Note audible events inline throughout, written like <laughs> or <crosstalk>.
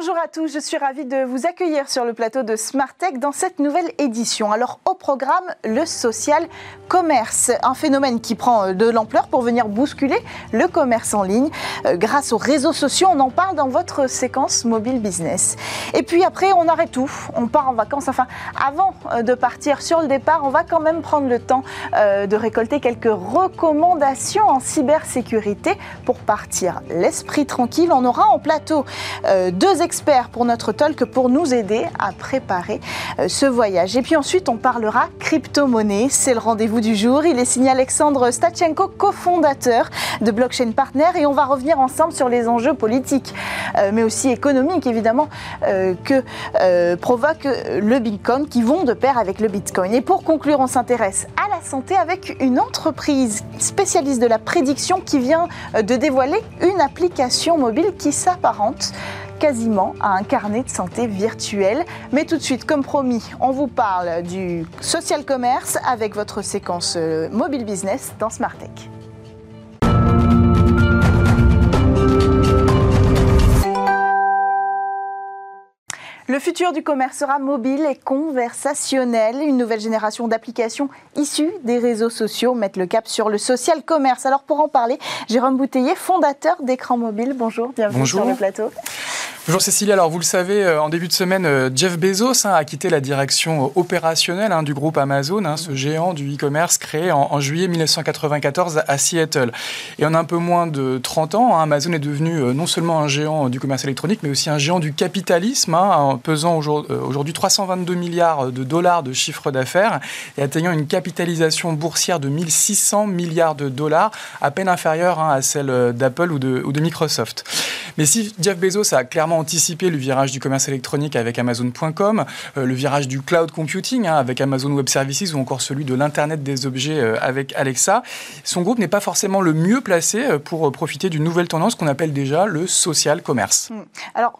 Bonjour à tous, je suis ravie de vous accueillir sur le plateau de Smart Tech dans cette nouvelle édition. Alors au programme, le social commerce, un phénomène qui prend euh, de l'ampleur pour venir bousculer le commerce en ligne. Euh, grâce aux réseaux sociaux, on en parle dans votre séquence mobile business. Et puis après, on arrête tout, on part en vacances. Enfin, avant euh, de partir sur le départ, on va quand même prendre le temps de récolter quelques recommandations en cybersécurité pour partir l'esprit tranquille. On aura en plateau deux experts pour notre talk pour nous aider à préparer euh, ce voyage. Et puis ensuite, on parlera crypto-monnaie. C'est le rendez-vous du jour. Il est signé Alexandre Stachenko, cofondateur de Blockchain Partner. Et on va revenir ensemble sur les enjeux politiques, euh, mais aussi économiques, évidemment, euh, que provoque le Bitcoin, qui vont de pair avec le Bitcoin. Et pour conclure, on s'intéresse à la santé avec une entreprise spécialiste de la prédiction qui vient de dévoiler une application mobile qui s'apparente quasiment à un carnet de santé virtuel. Mais tout de suite, comme promis, on vous parle du social commerce avec votre séquence euh, mobile business dans Smart Tech. Le futur du commerce sera mobile et conversationnel. Une nouvelle génération d'applications issues des réseaux sociaux mettent le cap sur le social commerce. Alors pour en parler, Jérôme Bouteiller, fondateur d'écran mobile. Bonjour, bienvenue sur le plateau. Bonjour Cécilia, alors vous le savez, euh, en début de semaine, euh, Jeff Bezos hein, a quitté la direction euh, opérationnelle hein, du groupe Amazon, hein, ce géant du e-commerce créé en, juillet 1994 à Seattle. Et en un peu moins de 30 ans, Amazon est devenu non seulement un géant du commerce électronique, mais aussi un géant du capitalisme, pesant aujourd'hui 322 milliards de dollars de chiffre d'affaires et atteignant une capitalisation boursière de 1600 milliards de dollars, à peine inférieure à celle d'Apple ou de, Microsoft. Mais si Jeff Bezos a clairement anticipé le virage du commerce électronique avec Amazon.com, euh, le virage du cloud computing hein, avec Amazon Web Services ou encore celui de l'Internet des objets euh, avec Alexa. Son groupe n'est pas forcément le mieux placé euh, pour profiter d'une nouvelle tendance qu'on appelle déjà le social commerce. Hmm. Alors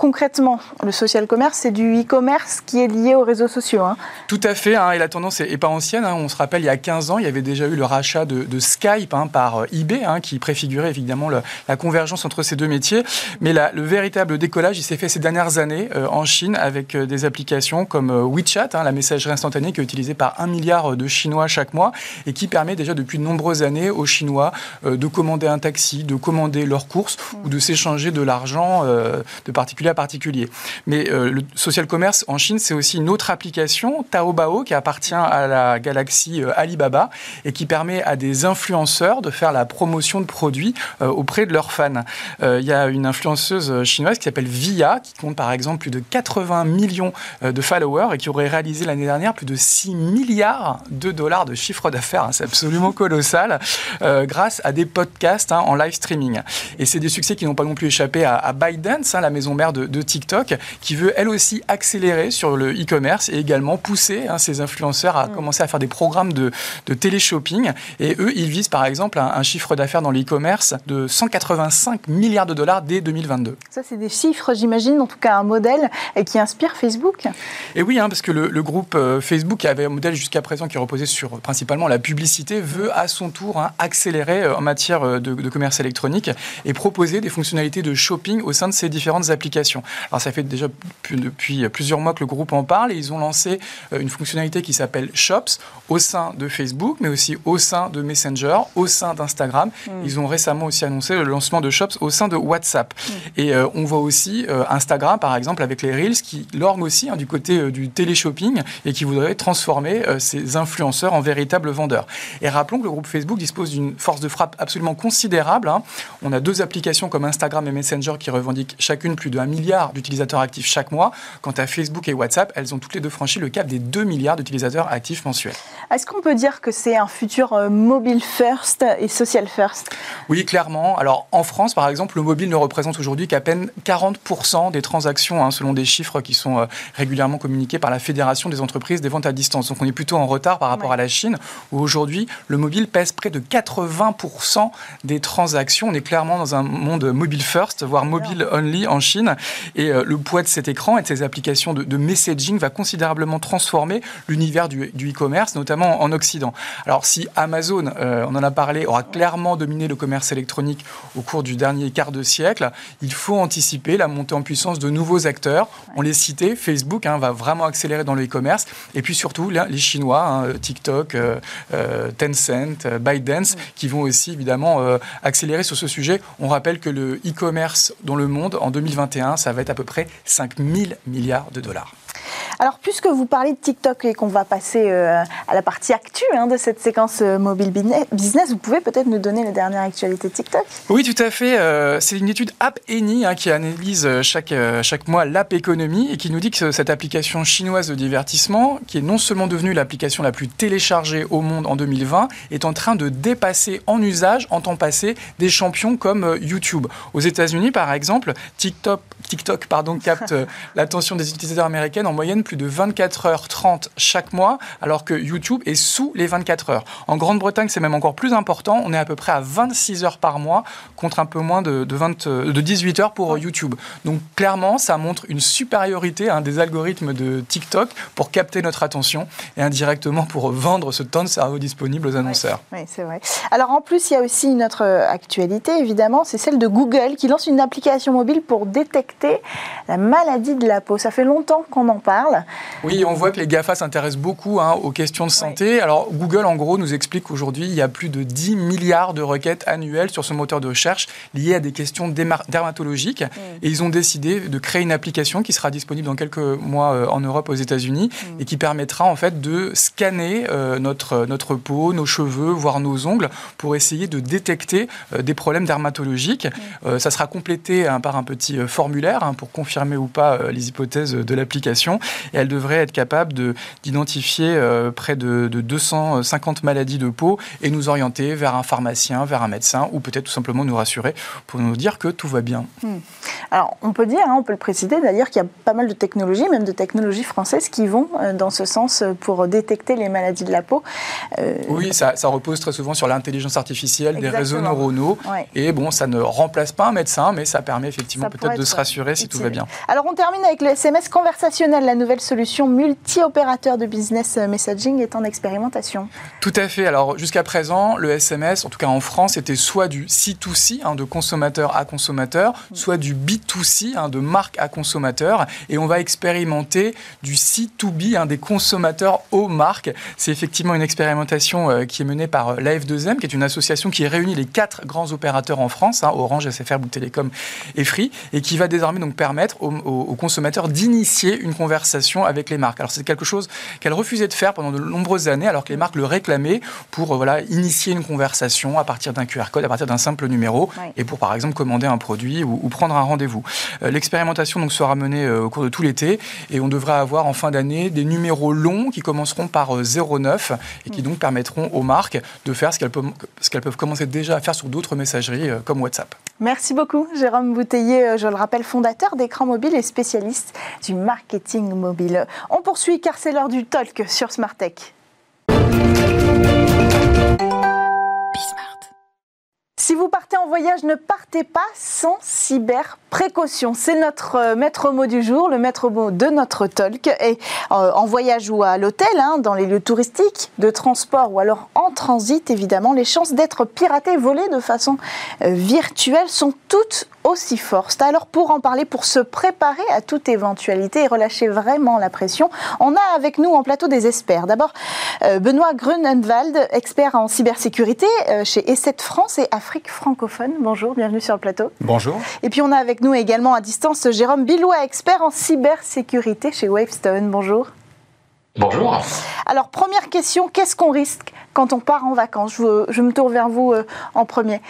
concrètement, le social commerce, c'est du e-commerce qui est lié aux réseaux sociaux. Hein. Tout à fait, hein, et la tendance n'est pas ancienne. On se rappelle, il y a 15 ans, il y avait déjà eu le rachat de, Skype par eBay, qui préfigurait évidemment la convergence entre ces deux métiers. Mais le véritable décollage, il s'est fait ces dernières années euh, en Chine avec euh, des applications comme euh, WeChat, hein, la messagerie instantanée qui est utilisée par un milliard de Chinois chaque mois et qui permet déjà depuis de nombreuses années aux Chinois de commander un taxi, de commander leurs courses ou de s'échanger de l'argent de particulier. Mais le social commerce en Chine, c'est aussi une autre application, Taobao, qui appartient à la galaxie Alibaba et qui permet à des influenceurs de faire la promotion de produits auprès de leurs fans. Il y a une influenceuse chinoise qui s'appelle Via, qui compte par exemple plus de 80 millions euh, de followers et qui aurait réalisé l'année dernière plus de 6 milliards de dollars de chiffre d'affaires. Hein, c'est absolument colossal, euh, grâce à des podcasts hein, en live streaming. Et c'est des succès qui n'ont pas non plus échappé à, à hein, la maison mère de, TikTok, qui veut elle aussi accélérer sur le e-commerce et également pousser ses influenceurs à mm. commencer à faire des programmes de, de télé-shopping. Et eux, ils visent par exemple un, un chiffre d'affaires dans le-e-commerce de 185 milliards de dollars dès 2022. Ça, c'est des chiffres, j'imagine, en tout cas un modèle qui inspire Facebook. Et oui, hein, parce que le, groupe euh, Facebook, qui avait un modèle jusqu'à présent qui reposait sur principalement la publicité, veut à son tour hein, accélérer euh, en matière euh, de, commerce électronique et proposer des fonctionnalités de shopping au sein de ses différentes applications. Alors ça fait déjà depuis plusieurs mois que le groupe en parle et ils ont lancé une fonctionnalité qui s'appelle Shops au sein de Facebook, mais aussi au sein de Messenger, au sein d'Instagram. Hmm. Ils ont récemment aussi annoncé le lancement de Shops au sein de WhatsApp. Hmm. Et on voit aussi euh, Instagram, par exemple, avec les Reels, qui lorgne aussi hein, du côté euh, du télé-shopping et qui voudrait transformer euh, ces influenceurs en véritables vendeurs. Et rappelons que le groupe Facebook dispose d'une force de frappe absolument considérable. Hein. On a deux applications comme Instagram et Messenger qui revendiquent chacune plus d'un milliard d'utilisateurs actifs chaque mois. Quant à Facebook et WhatsApp, elles ont toutes les deux franchi le cap des 2 milliards d'utilisateurs actifs mensuels. Est-ce qu'on peut dire que c'est un futur mobile first et social first? Oui, clairement. Alors en France, par exemple, le mobile ne représente aujourd'hui qu'à peine 40% des transactions, hein, selon des chiffres qui sont euh, régulièrement communiqués par la Fédération des entreprises des ventes à distance. Donc on est plutôt en retard par rapport à la Chine, où aujourd'hui le mobile pèse près de 80% des transactions. On est clairement dans un monde mobile first, voire mobile only en Chine. Et euh, le poids de cet écran et de ces applications de, messaging va considérablement transformer l'univers du e-commerce, notamment en Occident. Alors si Amazon, euh, on en a parlé, aura clairement dominé le commerce électronique au cours du dernier quart de siècle, il faut anticiper la montée en puissance de nouveaux acteurs. On les citait, Facebook hein, va vraiment accélérer dans le e-commerce. Et puis surtout, les Chinois, hein, TikTok, euh, euh, Tencent, ByteDance, qui vont aussi évidemment accélérer sur ce sujet. On rappelle que le e-commerce dans le monde, en 2021, ça va être à peu près 5 000 milliards de dollars. Alors, puisque vous parlez de TikTok et qu'on va passer euh, à la partie actuelle hein, de cette séquence euh, mobile business, vous pouvez peut-être nous donner la dernière actualité de TikTok? Oui, tout à fait. Euh, c'est une étude App Eni hein, qui analyse chaque, mois l'app économie et qui nous dit que cette application chinoise de divertissement, qui est non seulement devenue l'application la plus téléchargée au monde en 2020, est en train de dépasser en usage, en temps passé, des champions comme YouTube. Aux États-Unis, par exemple, TikTok, TikTok capte <laughs> l'attention des utilisateurs américains en moyenne de 24 heures 30 chaque mois, alors que YouTube est sous les 24 heures. En Grande-Bretagne, c'est même encore plus important. On est à peu près à 26 heures par mois, contre un peu moins de, de, 20, de 18 heures pour YouTube. Donc clairement, ça montre une supériorité hein, des algorithmes de TikTok pour capter notre attention et indirectement pour vendre ce temps de cerveau disponible aux annonceurs. Oui, c'est vrai. Alors en plus, il y a aussi une autre actualité, évidemment, c'est celle de Google qui lance une application mobile pour détecter la maladie de la peau. Ça fait longtemps qu'on en parle. Oui, on voit que les GAFA s'intéressent beaucoup hein, aux questions de santé. Alors, Google, en gros, nous explique qu'aujourd'hui, il y a plus de 10 milliards de requêtes annuelles sur ce moteur de recherche liées à des questions dermatologiques. Mm. Et ils ont décidé de créer une application qui sera disponible dans quelques mois euh, en Europe, aux États-Unis, mm. et qui permettra en fait de scanner euh, notre, notre peau, nos cheveux, voire nos ongles, pour essayer de détecter euh, des problèmes dermatologiques. Mm. ça sera complété hein, par un petit formulaire hein, pour confirmer ou pas les hypothèses de l'application et elle devrait être capable d'identifier euh, près de, 250 maladies de peau et nous orienter vers un pharmacien, vers un médecin ou peut-être tout simplement nous rassurer pour nous dire que tout va bien. Hmm. Alors on peut dire, hein, on peut le préciser d'ailleurs qu'il y a pas mal de technologies, même de technologies françaises qui vont euh, dans ce sens pour détecter les maladies de la peau. Euh, oui, ça, repose très souvent sur l'intelligence artificielle, des réseaux neuronaux. Et bon, ça ne remplace pas un médecin, mais ça permet effectivement peut-être de se rassurer si tout va bien. Alors on termine avec le SMS conversationnel, la nouvelle solution multi-opérateur de business messaging est en expérimentation. Tout à fait. Alors jusqu'à présent, le SMS, en tout cas en France, était soit du C2C, hein, de consommateur à consommateur, soit du B2C, hein, de marque à consommateur. Et on va expérimenter du C2B, hein, des consommateurs aux marques. C'est effectivement une expérimentation euh, qui est menée par euh, l'AF2M, qui est une association qui réunit les quatre grands opérateurs en France, Orange, SFR, Bouygues Télécom et Free, et qui va désormais donc permettre aux consommateurs d'initier une conversation avec les marques. Alors c'est quelque chose qu'elle refusait de faire pendant de nombreuses années, alors que les marques le réclamaient pour euh, voilà, initier une conversation à partir d'un QR code, à partir d'un simple numéro, et pour par exemple commander un produit ou, prendre un rendez-vous. Euh, l'expérimentation donc sera menée euh, au cours de tout l'été, et on devrait avoir en fin d'année des numéros longs qui commenceront par 09 et qui mm. donc permettront aux marques de faire ce qu'elles peuvent, ce qu'elles peuvent commencer déjà à faire sur d'autres messageries comme WhatsApp. Merci beaucoup, Jérôme Bouteiller, je le rappelle, fondateur d'écran mobile et spécialiste du marketing mobile. On poursuit car c'est l'heure du talk sur Smartech. Si vous partez en voyage, ne partez pas sans cyber précaution. C'est notre euh, maître mot du jour, le maître mot de notre talk. Et euh, en voyage ou à l'hôtel, hein, dans les lieux touristiques, de transport ou alors en transit, évidemment, les chances d'être piraté, volé de façon euh, virtuelle sont toutes aussi fortes. Alors pour en parler, pour se préparer à toute éventualité et relâcher vraiment la pression, on a avec nous en plateau des experts. D'abord, Benoît Grunenwald, expert en cybersécurité chez E7 France et Afrique francophone. Bonjour, bienvenue sur le plateau. Bonjour. Et puis on a avec nous également à distance Jérôme Billois, expert en cybersécurité chez Wavestone. Bonjour. Bonjour. Alors première question, qu'est-ce qu'on risque quand on part en vacances? Je, me tourne vers vous euh, en premier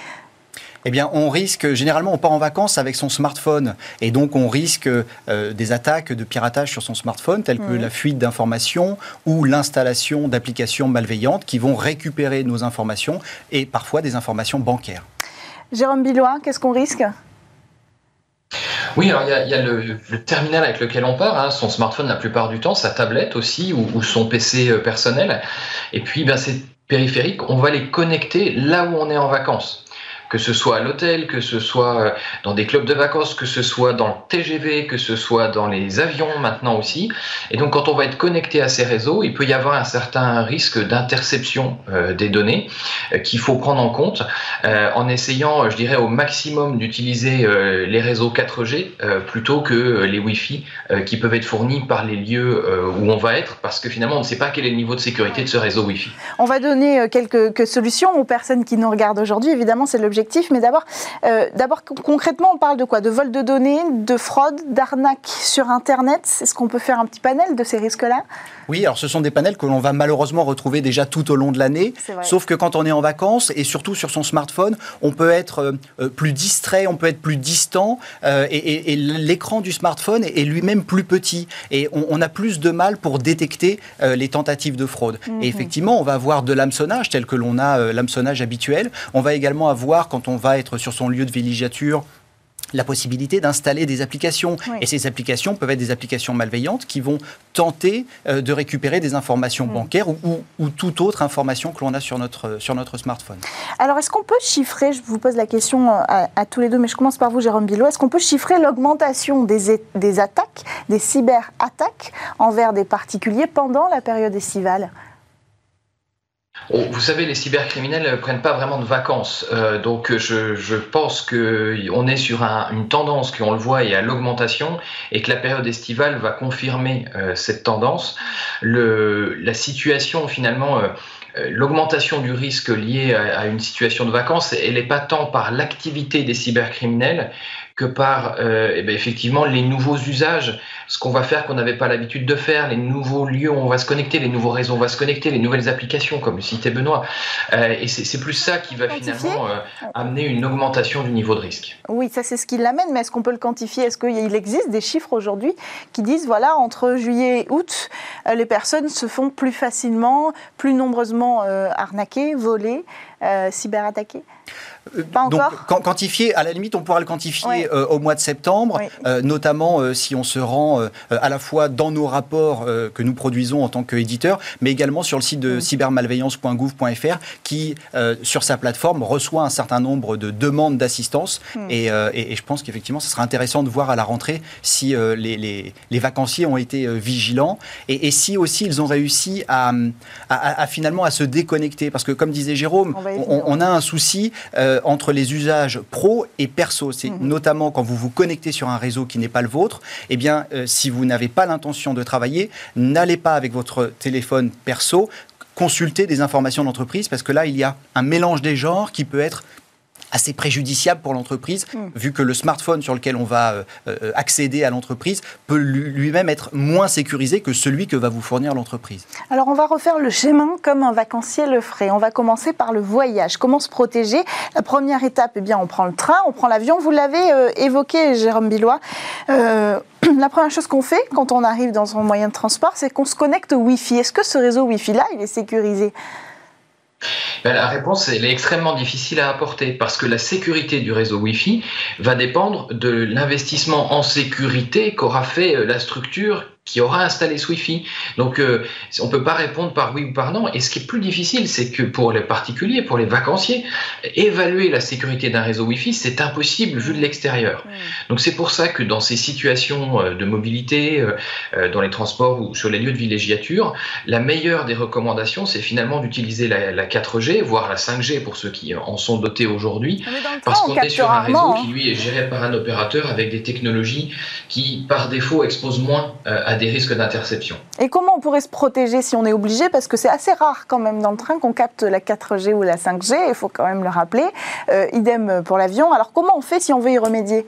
eh bien, on risque, généralement, on part en vacances avec son smartphone. Et donc, on risque euh, des attaques de piratage sur son smartphone, telles que la fuite d'informations ou l'installation d'applications malveillantes qui vont récupérer nos informations et parfois des informations bancaires. Jérôme Billois, qu'est-ce qu'on risque? Oui, alors il y a, le, terminal avec lequel on part, hein, son smartphone la plupart du temps, sa tablette aussi, ou, son PC euh, personnel. Et puis, ben, ces périphériques, on va les connecter là où on est en vacances. Que ce soit à l'hôtel, que ce soit dans des clubs de vacances, que ce soit dans le TGV, que ce soit dans les avions maintenant aussi. Et donc quand on va être connecté à ces réseaux, il peut y avoir un certain risque d'interception des données qu'il faut prendre en compte en essayant, je dirais, au maximum d'utiliser les réseaux 4G plutôt que les Wi-Fi qui peuvent être fournis par les lieux où on va être, parce que finalement on ne sait pas quel est le niveau de sécurité de ce réseau Wi-Fi. On va donner quelques, solutions aux personnes qui nous regardent aujourd'hui. Évidemment, c'est l'objectif. Mais d'abord, euh, d'abord, concrètement, on parle de quoi? De vol de données, de fraude, d'arnaque sur Internet? Est-ce qu'on peut faire un petit panel de ces risques-là? Oui, alors ce sont des panels que l'on va malheureusement retrouver déjà tout au long de l'année. Sauf que quand on est en vacances et surtout sur son smartphone, on peut être euh, euh, plus distrait, on peut être plus distant et, l'écran du smartphone est lui-même plus petit. Et on, a plus de mal pour détecter les tentatives de fraude. Et mhm. effectivement, on va avoir de l'hameçonnage tel que l'on a euh, l'hameçonnage habituel. On va également avoir, quand on va être sur son lieu de villégiature, la possibilité d'installer des applications. Et ces applications peuvent être des applications malveillantes qui vont tenter euh, de récupérer des informations mm. bancaires ou, ou, toute autre information que l'on a sur notre, sur notre smartphone. Alors, est-ce qu'on peut chiffrer, je vous pose la question euh, à, tous les deux, mais je commence par vous, Jérôme Bilot, est-ce qu'on peut chiffrer l'augmentation des, des attaques, des cyberattaques envers des particuliers pendant la période estivale? Vous savez, les cybercriminels ne prennent pas vraiment de vacances. Euh, donc je, je pense qu'on est sur une tendance qu'on le voit et à l'augmentation et que la période estivale va confirmer euh, cette tendance. La situation finalement... Euh, l'augmentation du risque lié à, une situation de vacances, elle n'est pas tant par l'activité des cybercriminels que par euh, eh ben, effectivement les nouveaux usages, ce qu'on va faire qu'on n'avait pas l'habitude de faire, les nouveaux lieux où on va se connecter, les nouveaux réseaux où on va se connecter, les nouvelles applications, comme le citait Benoît. Euh, et c'est plus ça qui va finalement euh, amener une augmentation du niveau de risque. Oui, ça c'est ce qui l'amène, mais est-ce qu'on peut le quantifier? Est-ce qu'il existe des chiffres aujourd'hui qui disent, voilà, entre juillet et août, les personnes se font plus facilement, plus nombreusement arnaquer, voler, cyberattaquer? euh, Pas encore. Donc, quantifier, à la limite, on pourra le quantifier euh, au mois de septembre, euh, notamment si on se rend à la fois dans nos rapports que nous produisons en tant qu'éditeur, mais également sur le site de cybermalveillance.gouv.fr qui, sur sa plateforme, reçoit un certain nombre de demandes d'assistance. Hmm. Et, je pense qu'effectivement, ce sera intéressant de voir à la rentrée si les, les, vacanciers ont été vigilants et, si aussi ils ont réussi à, à, finalement à se déconnecter. Parce que, comme disait Jérôme, on, a un souci. Euh, entre les usages pro et perso. C'est mhm. notamment quand vous vous connectez sur un réseau qui n'est pas le vôtre. Eh bien, euh, si vous n'avez pas l'intention de travailler, n'allez pas avec votre téléphone perso consulter des informations d'entreprise parce que là, il y a un mélange des genres qui peut être assez préjudiciable pour l'entreprise, mm. vu que le smartphone sur lequel on va euh, euh, accéder à l'entreprise peut lui-même être moins sécurisé que celui que va vous fournir l'entreprise. Alors on va refaire le schéma comme un vacancier le ferait. On va commencer par le voyage. Comment se protéger? La première étape, eh bien, on prend le train, on prend l'avion. Vous l'avez euh, évoqué, Jérôme Billois. <clears throat> la première chose qu'on fait quand on arrive dans un moyen de transport, c'est qu'on se connecte au Wi-Fi. Est-ce que ce réseau Wi-Fi-là, il est sécurisé? Ben, la réponse, est extrêmement difficile à apporter parce que la sécurité du réseau Wi-Fi va dépendre de l'investissement en sécurité qu'aura fait euh, la structure qui aura installé ce Wi-Fi. Donc, euh, on ne peut pas répondre par oui ou par non. Et ce qui est plus difficile, c'est que pour les particuliers, pour les vacanciers, évaluer la sécurité d'un réseau Wi-Fi, c'est impossible vu de l'extérieur. Donc, c'est pour ça que dans ces situations euh, de mobilité, euh, dans les transports ou sur les lieux de villégiature, la meilleure des recommandations, c'est finalement d'utiliser la, 4G, voire la 5G pour ceux qui en sont dotés aujourd'hui, parce qu'on est sur un réseau qui, lui, est géré par un opérateur avec des technologies qui, par défaut, exposent moins à des risques d'interception. Et comment on pourrait se protéger si on est obligé? Parce que c'est assez rare quand même dans le train qu'on capte la 4G ou la 5G, il faut quand même le rappeler. Euh, idem pour l'avion. Alors comment on fait si on veut y remédier?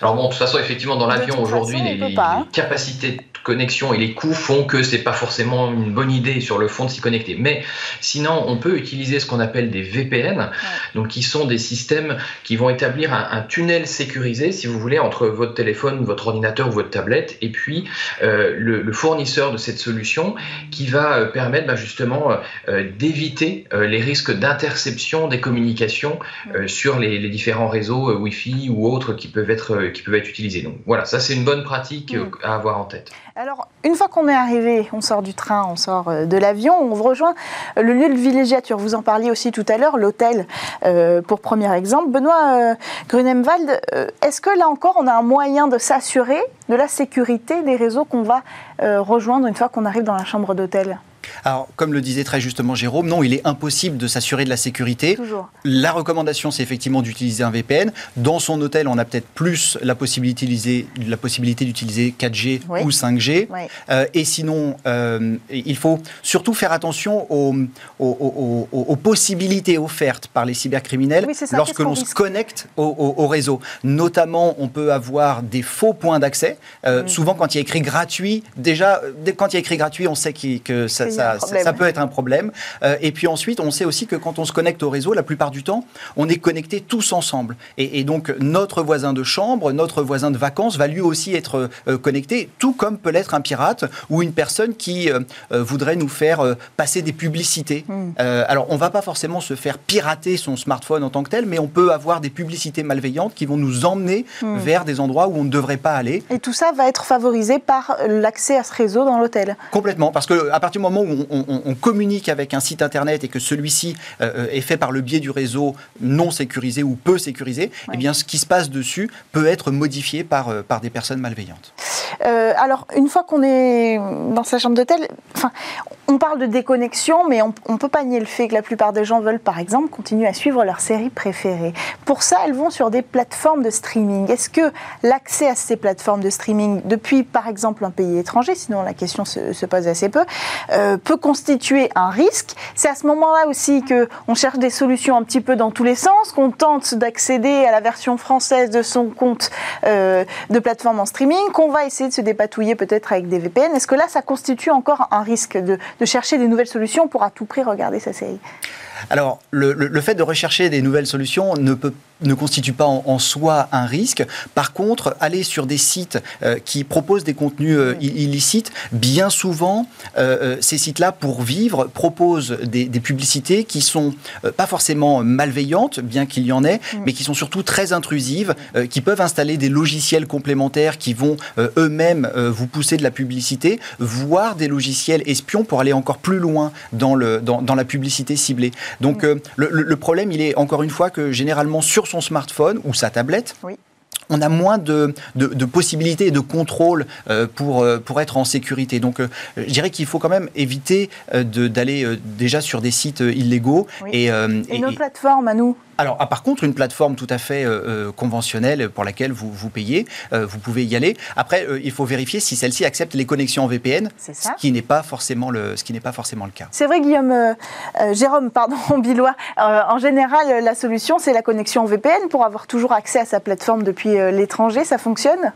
Alors bon, de toute façon, effectivement, dans l'avion aujourd'hui, les, capacités connexion et les coûts font que c'est pas forcément une bonne idée sur le fond de s'y connecter. Mais sinon, on peut utiliser ce qu'on appelle des VPN, donc qui sont des systèmes qui vont établir un, tunnel sécurisé, si vous voulez, entre votre téléphone, votre ordinateur ou votre tablette, et puis euh, le, fournisseur de cette solution, qui va euh, permettre bah, justement euh, d'éviter les risques d'interception des communications sur les, les, différents réseaux Wi-Fi ou autres qui peuvent être être, qui peuvent être utilisés. Donc voilà, ça c'est une bonne pratique mm. à avoir en tête. Alors, une fois qu'on est arrivé, on sort du train, on sort euh, de l'avion, on rejoint euh, le lieu de villégiature. Vous en parliez aussi tout à l'heure, l'hôtel, euh, pour premier exemple. Benoît Grunemwald, est-ce que là encore, on a un moyen de s'assurer de la sécurité des réseaux qu'on va rejoindre une fois qu'on arrive dans la chambre d'hôtel? Alors, comme le disait très justement Jérôme, non, il est impossible de s'assurer de la sécurité. La recommandation, c'est effectivement d'utiliser un VPN. Dans son hôtel, on a peut-être plus la possibilité d'utiliser 4G ou 5G. Euh, et sinon, euh, il faut surtout faire attention aux, possibilités offertes par les cybercriminels lorsque l'on se connecte au, réseau. Notamment, on peut avoir des faux points d'accès. Euh, souvent, quand il y a écrit gratuit, déjà, quand il y a écrit gratuit, on sait que ça, ça, peut être un problème. Euh, et puis ensuite, on sait aussi que quand on se connecte au réseau, la plupart du temps, on est connectés tous ensemble. Et, donc, notre voisin de chambre, notre voisin de vacances va lui aussi être euh, connecté, tout comme peut l'être un pirate ou une personne qui euh, voudrait nous faire passer des publicités. Hmm. alors, on va pas forcément se faire pirater son smartphone en tant que tel, mais on peut avoir des publicités malveillantes qui vont nous emmener hmm. vers des endroits où on ne devrait pas aller. Et tout ça va être favorisé par l'accès à ce réseau dans l'hôtel Complètement, parce que à partir du moment où on, communique avec un site internet et que celui-ci euh, est fait par le biais du réseau non sécurisé ou peu sécurisé, eh bien, ce qui se passe dessus peut être modifié par, euh, par des personnes malveillantes. Euh, alors, une fois qu'on est dans sa chambre d'hôtel, enfin, on parle de déconnexion, mais on ne peut pas nier le fait que la plupart des gens veulent, par exemple, continuer à suivre leur série préférée. Pour ça, elles vont sur des plateformes de streaming. Est-ce que l'accès à ces plateformes de streaming, depuis, par exemple, un pays étranger, sinon la question se, pose assez peu, euh, peut constituer un risque? C'est à ce moment-là aussi qu'on cherche des solutions un petit peu dans tous les sens, qu'on tente d'accéder à la version française de son compte euh, de plateforme en streaming, qu'on va essayer de se dépatouiller peut-être avec des VPN. Est-ce que là, ça constitue encore un risque de, de chercher des nouvelles solutions pour à tout prix regarder sa série alors, le, le, fait de rechercher des nouvelles solutions ne peut ne constitue pas en, soi un risque. Par contre, aller sur des sites euh, qui proposent des contenus euh, illicites, bien souvent, euh, ces sites-là, pour vivre, proposent des, publicités qui sont pas forcément malveillantes, bien qu'il y en ait, mm. mais qui sont surtout très intrusives, qui peuvent installer des logiciels complémentaires qui vont eux-mêmes vous pousser de la publicité, voire des logiciels espions pour aller encore plus loin dans, le, dans, dans la publicité ciblée. Donc, mm. le, le, problème, il est encore une fois que généralement sur son smartphone ou sa tablette. on a moins de, possibilités et de contrôle euh, pour, euh, pour être en sécurité. Donc, euh, je dirais qu'il faut quand même éviter d'aller déjà sur des sites illégaux. Et, et, nos plateformes à nous alors, ah, par contre, une plateforme tout à fait euh, euh, conventionnelle pour laquelle vous, vous payez, euh, vous pouvez y aller. Après, il faut vérifier si celle-ci accepte les connexions en VPN, ce qui n'est pas forcément le, ce qui n'est pas forcément le cas. C'est vrai, Guillaume, Jérôme, pardon, <laughs> Billois. en général, la solution, c'est la connexion en VPN pour avoir toujours accès à sa plateforme depuis l'étranger. Ça fonctionne?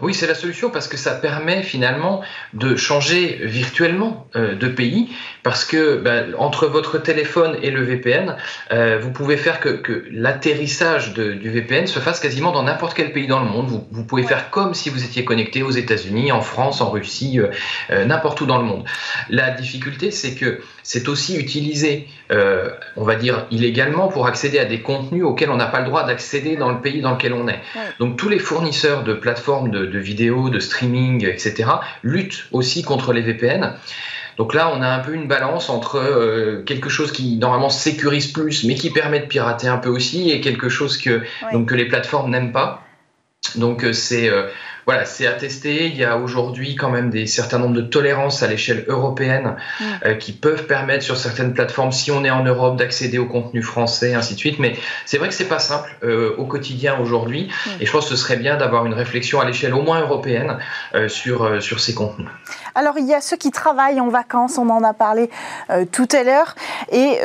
Oui, c'est la solution parce que ça permet finalement de changer virtuellement euh, de pays parce que ben, entre votre téléphone et le VPN, euh, vous pouvez faire que, l'atterrissage du VPN se fasse quasiment dans n'importe quel pays dans le monde. Vous, pouvez faire comme si vous étiez connecté aux États-Unis, en France, en Russie, euh, n'importe où dans le monde. La difficulté, c'est que c'est aussi utilisé, on va dire, illégalement pour accéder à des contenus auxquels on n'a pas le droit d'accéder dans le pays dans lequel on est. Donc tous les fournisseurs de plateformes de de vidéos, de streaming, etc., luttent aussi contre les VPN. Donc là, on a un peu une balance entre euh, quelque chose qui normalement sécurise plus, mais qui permet de pirater un peu aussi, et quelque chose que, donc, que les plateformes n'aiment pas. Donc euh, c'est euh, voilà, c'est attesté. Il y a aujourd'hui quand même des certains nombres de tolérances à l'échelle européenne euh, qui peuvent permettre sur certaines plateformes, si on est en Europe, d'accéder au contenu français, ainsi de suite. Mais c'est vrai que c'est pas simple euh, au quotidien aujourd'hui, et je pense que ce serait bien d'avoir une réflexion à l'échelle au moins européenne euh, sur sur ces contenus. Alors il y a ceux qui travaillent en vacances, on en a parlé tout à l'heure, et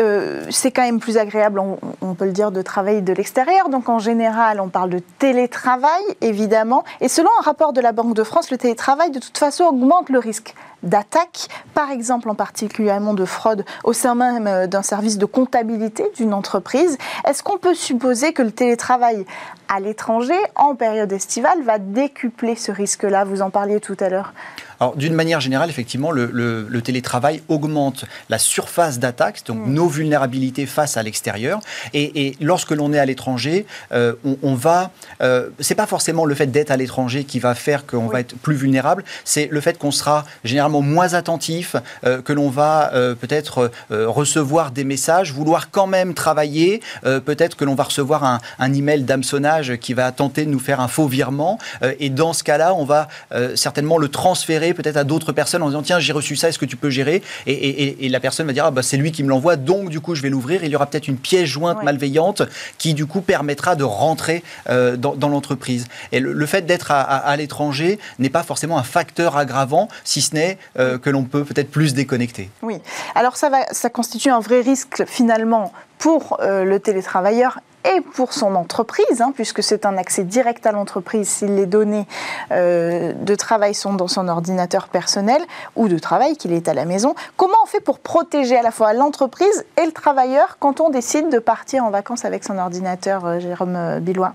c'est quand même plus agréable, on, on, peut le dire, de travailler de l'extérieur. Donc en général, on parle de télétravail, évidemment, et selon un rapport de la Banque de France, le télétravail, de toute façon, augmente le risque d'attaque, par exemple en particulièrement de fraude au sein même euh, d'un service de comptabilité d'une entreprise. Est-ce qu'on peut supposer que le télétravail à l'étranger, en période estivale, va décupler ce risque-là? Vous en parliez tout à l'heure. Alors, d'une manière générale, effectivement, le, télétravail augmente la surface d'attaque, donc mm. nos vulnérabilités face à l'extérieur. Et, lorsque l'on est à l'étranger, euh, on, va. Euh, c'est pas forcément le fait d'être à l'étranger qui va faire qu'on va être plus vulnérable, c'est le fait qu'on sera généralement moins attentif, euh, que l'on va euh, peut-être recevoir des messages, vouloir quand même travailler, peut-être que l'on va recevoir un, un email d'hameçonnage qui va tenter de nous faire un faux virement. et dans ce cas-là, on va certainement le transférer peut-être à d'autres personnes en disant tiens, j'ai reçu ça, est-ce que tu peux gérer? Et, la personne va dire ah, bah, c'est lui qui me l'envoie, donc du coup je vais l'ouvrir. Il y aura peut-être une pièce jointe malveillante qui du coup permettra de rentrer dans, l'entreprise. Et le, fait d'être à, l'étranger n'est pas forcément un facteur aggravant, si ce n'est euh, que l'on peut peut-être plus déconnecter. Oui. Alors ça, va, ça constitue un vrai risque finalement pour euh, le télétravailleur et pour son entreprise, hein, puisque c'est un accès direct à l'entreprise si les données euh, de travail sont dans son ordinateur personnel ou de travail qu'il est à la maison. Comment on fait pour protéger à la fois l'entreprise et le travailleur quand on décide de partir en vacances avec son ordinateur, Jérôme Billois?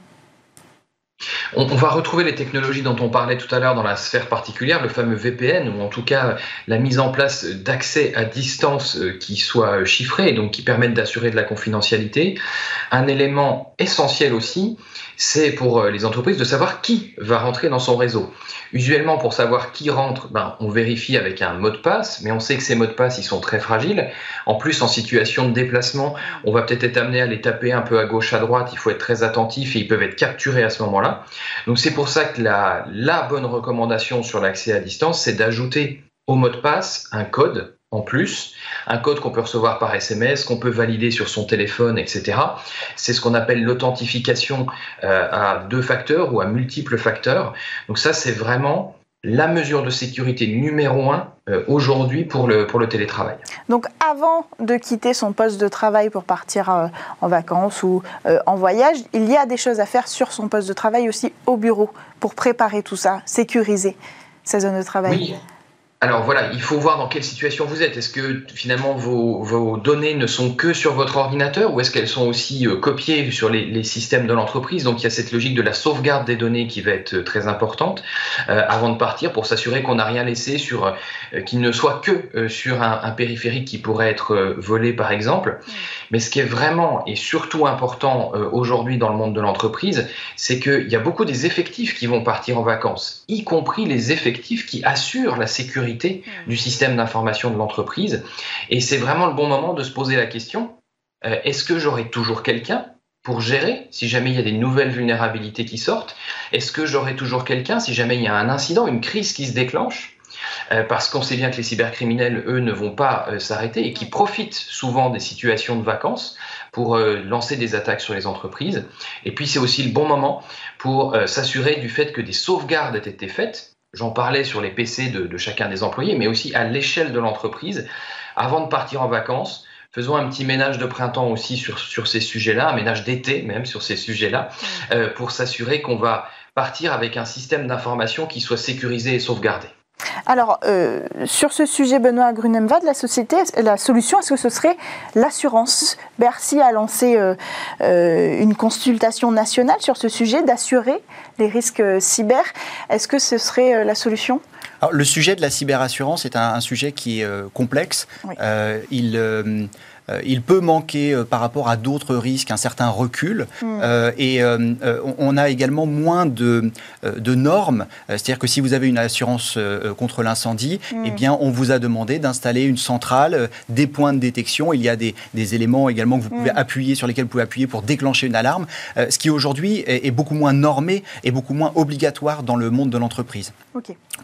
On, va retrouver les technologies dont on parlait tout à l'heure dans la sphère particulière, le fameux VPN, ou en tout cas la mise en place d'accès à distance euh, qui soit chiffré et donc qui permettent d'assurer de la confidentialité. Un élément essentiel aussi, c'est pour euh, les entreprises de savoir qui va rentrer dans son réseau. Usuellement, pour savoir qui rentre, ben, on vérifie avec un mot de passe, mais on sait que ces mots de passe, ils sont très fragiles. En plus, en situation de déplacement, on va peut-être être amené à les taper un peu à gauche, à droite. Il faut être très attentif et ils peuvent être capturés à ce moment-là. Donc, c'est pour ça que la, la bonne recommandation sur l'accès à distance, c'est d'ajouter au mot de passe un code en plus, un code qu'on peut recevoir par SMS, qu'on peut valider sur son téléphone, etc. C'est ce qu'on appelle l'authentification euh, à deux facteurs ou à multiples facteurs. Donc ça, c'est vraiment la mesure de sécurité numéro un euh, aujourd'hui pour le, pour le télétravail. Donc avant de quitter son poste de travail pour partir euh, en vacances ou en voyage, il y a des choses à faire sur son poste de travail aussi au bureau pour préparer tout ça, sécuriser sa zone de travail. Oui. Alors voilà, il faut voir dans quelle situation vous êtes. Est-ce que finalement vos, données ne sont que sur votre ordinateur ou est-ce qu'elles sont aussi euh, copiées sur les, systèmes de l'entreprise? Donc il y a cette logique de la sauvegarde des données qui va être euh, très importante euh, avant de partir pour s'assurer qu'on n'a rien laissé sur qu'il ne soit que sur un, périphérique qui pourrait être volé par exemple. Mais ce qui est vraiment et surtout important aujourd'hui dans le monde de l'entreprise, c'est qu'il y a beaucoup des effectifs qui vont partir en vacances, y compris les effectifs qui assurent la sécurité Hmm. du système d'information de l'entreprise. Et c'est vraiment le bon moment de se poser la question, euh, est-ce que j'aurai toujours quelqu'un pour gérer si jamais il y a des nouvelles vulnérabilités qui sortent Est-ce que j'aurai toujours quelqu'un si jamais il y a un incident, une crise qui se déclenche euh, parce qu'on sait bien que les cybercriminels, eux, ne vont pas euh, s'arrêter et qui profitent souvent des situations de vacances pour lancer des attaques sur les entreprises. Et puis c'est aussi le bon moment pour s'assurer du fait que des sauvegardes aient été faites J'en parlais sur les PC de, chacun des employés, mais aussi à l'échelle de l'entreprise. Avant de partir en vacances, faisons un petit ménage de printemps aussi sur, sur ces sujets-là, un ménage d'été même sur ces sujets-là, euh, pour s'assurer qu'on va partir avec un système d'information qui soit sécurisé et sauvegardé. Alors, euh, sur ce sujet, Benoît Grunemvad, la, société, la solution, est-ce que ce serait l'assurance? Bercy a lancé euh, euh, une consultation nationale sur ce sujet, d'assurer les risques cyber. Est-ce que ce serait la solution? Le sujet de la cyberassurance est un, sujet qui est complexe. il il peut manquer euh, par rapport à d'autres risques un certain recul. Hmm. Euh, et on a également moins de, de normes. C'est-à-dire que si vous avez une assurance contre l'incendie, hmm. eh bien, on vous a demandé d'installer une centrale, des points de détection. Il y a des, des éléments également que vous pouvez hmm. appuyer, sur lesquels vous pouvez appuyer pour déclencher une alarme. ce qui aujourd'hui est, beaucoup moins normé et beaucoup moins obligatoire dans le monde de l'entreprise.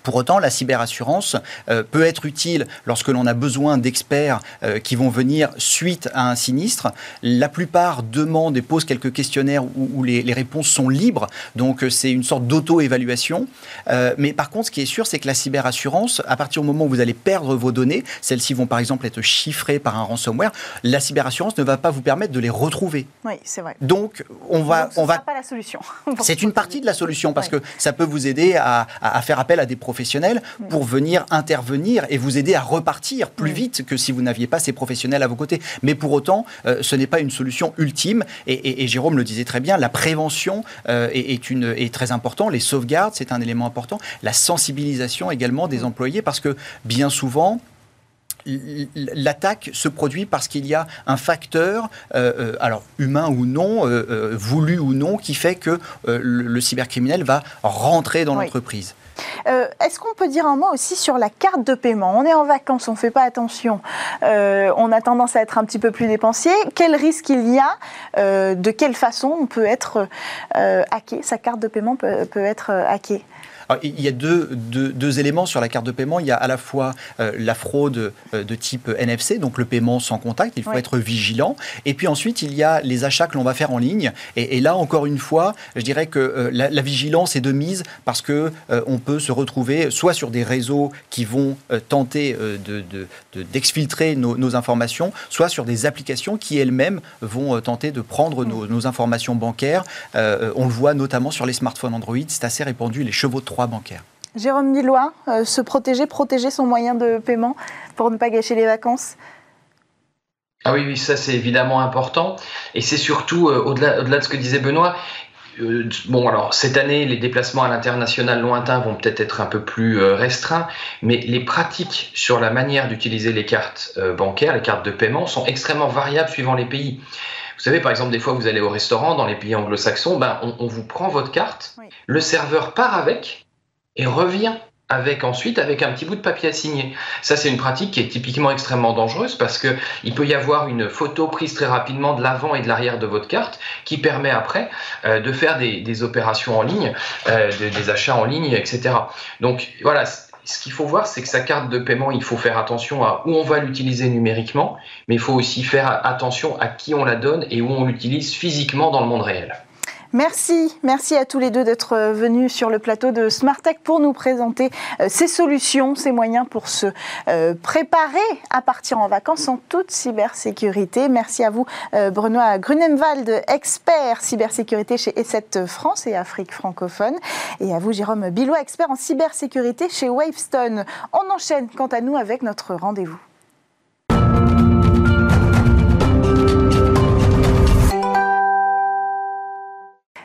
Pour autant, la cyberassurance peut être utile lorsque l'on a besoin d'experts qui vont venir suite à un sinistre. La plupart demandent et posent quelques questionnaires où, les, réponses sont libres, donc euh, c'est une sorte d'auto-évaluation. Euh, mais par contre, ce qui est sûr, c'est que la cyberassurance, à partir du moment où vous allez perdre vos données, celles-ci vont par exemple être chiffrées par un ransomware, la cyberassurance ne va pas vous permettre de les retrouver. Oui, c'est vrai. Donc, on va... Donc, ce on va... pas la solution. <laughs> c'est une partie de la solution parce que ça peut vous aider à, faire appel à des professionnels professionnels pour venir intervenir et vous aider à repartir plus vite que si vous n'aviez pas ces professionnels à vos côtés. Mais pour autant, euh, ce n'est pas une solution ultime. Et, Jérôme le disait très bien, la prévention euh, est, une, est très importante. Les sauvegardes, c'est un élément important. La sensibilisation également des employés, parce que bien souvent, l'attaque se produit parce qu'il y a un facteur, euh, alors humain ou non, euh, voulu ou non, qui fait que le, cybercriminel va rentrer dans l'entreprise. Est-ce qu'on peut dire un mot aussi sur la carte de paiement? On est en vacances, on ne fait pas attention, on a tendance à être un petit peu plus dépensier. Quel risque il y a De quelle façon on peut être hacké? Sa carte de paiement peut, peut être hackée? Il y a deux, deux, éléments sur la carte de paiement. Il y a à la fois euh, la fraude euh, de type NFC, donc le paiement sans contact, il faut être vigilant. Et puis ensuite, il y a les achats que l'on va faire en ligne. Et, là, encore une fois, je dirais que euh, la, vigilance est de mise parce que on peut se retrouver soit sur des réseaux qui vont tenter d'exfiltrer de, nos, informations, soit sur des applications qui elles-mêmes vont tenter de prendre nos, nos informations bancaires. on le voit notamment sur les smartphones Android, c'est assez répandu, les chevaux de Troie bancaires. Jérôme Millois, euh, se protéger, protéger son moyen de paiement pour ne pas gâcher les vacances ah oui, oui, ça c'est évidemment important. Et c'est surtout, euh, au-delà, de ce que disait Benoît, euh, bon, alors cette année, les déplacements à l'international lointain vont peut-être être un peu plus restreints, mais les pratiques sur la manière d'utiliser les cartes bancaires, les cartes de paiement, sont extrêmement variables suivant les pays. Vous savez, par exemple, des fois, vous allez au restaurant dans les pays anglo-saxons, ben, on, vous prend votre carte, le serveur part avec et revient avec ensuite avec un petit bout de papier à signer. Ça, c'est une pratique qui est typiquement extrêmement dangereuse parce que il peut y avoir une photo prise très rapidement de l'avant et de l'arrière de votre carte qui permet après euh, de faire des, opérations en ligne, euh, des achats en ligne, etc. Donc voilà, ce qu'il faut voir, c'est que sa carte de paiement, il faut faire attention à où on va l'utiliser numériquement, mais il faut aussi faire attention à qui on la donne et où on l'utilise physiquement dans le monde réel. Merci, merci à tous les deux d'être euh, venus sur le plateau de Smartech pour nous présenter euh, ces solutions, ces moyens pour se euh, préparer à partir en vacances en toute cybersécurité. Merci à vous, Benoît Grunemwald, expert cybersécurité chez E7 France et Afrique francophone, et à vous, Jérôme Billois, expert en cybersécurité chez Wavestone. On enchaîne quant à nous avec notre rendez-vous.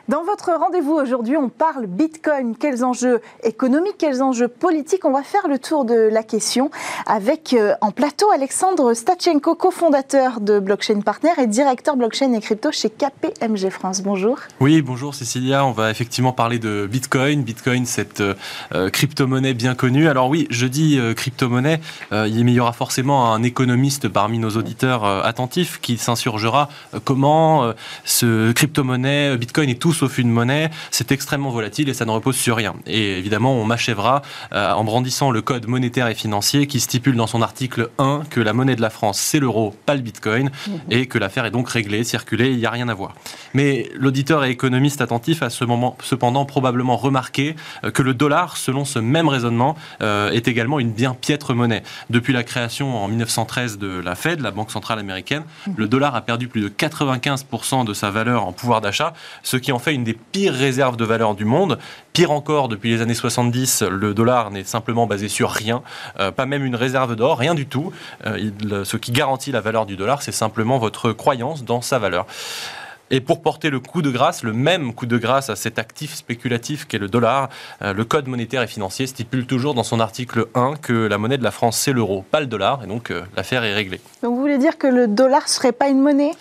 Dans votre rendez-vous aujourd'hui, on parle Bitcoin. Quels enjeux économiques, quels enjeux politiques On va faire le tour de la question avec euh, en plateau Alexandre Stachenko, cofondateur de Blockchain Partner et directeur blockchain et crypto chez KPMG France. Bonjour. Oui, bonjour Cécilia. On va effectivement parler de Bitcoin. Bitcoin, cette euh, crypto-monnaie bien connue. Alors oui, je dis euh, crypto-monnaie, il y aura forcément un économiste parmi nos auditeurs attentifs qui s'insurgera comment ce crypto-monnaie, Bitcoin est tout sauf une monnaie, c'est extrêmement volatile et ça ne repose sur rien. Et évidemment, on m'achèvera euh, en brandissant le code monétaire et financier qui stipule dans son article 1 que la monnaie de la France, c'est l'euro, pas le bitcoin, mhm. et que l'affaire est donc réglée, circulée, il n'y a rien à voir. Mais l'auditeur et économiste attentif a ce moment, cependant probablement remarqué euh, que le dollar, selon ce même raisonnement, euh, est également une bien piètre monnaie. Depuis la création en 1913 de la Fed, la Banque centrale américaine, mhm. le dollar a perdu plus de 95% de sa valeur en pouvoir d'achat, ce qui en fait une des pires réserves de valeur du monde. Pire encore, depuis les années 70, le dollar n'est simplement basé sur rien, euh, pas même une réserve d'or, rien du tout. Euh, ce qui garantit la valeur du dollar, c'est simplement votre croyance dans sa valeur. Et pour porter le coup de grâce, le même coup de grâce à cet actif spéculatif qu'est le dollar, euh, le Code monétaire et financier stipule toujours dans son article 1 que la monnaie de la France, c'est l'euro, pas le dollar, et donc l'affaire est réglée. Donc vous voulez dire que le dollar ne serait pas une monnaie?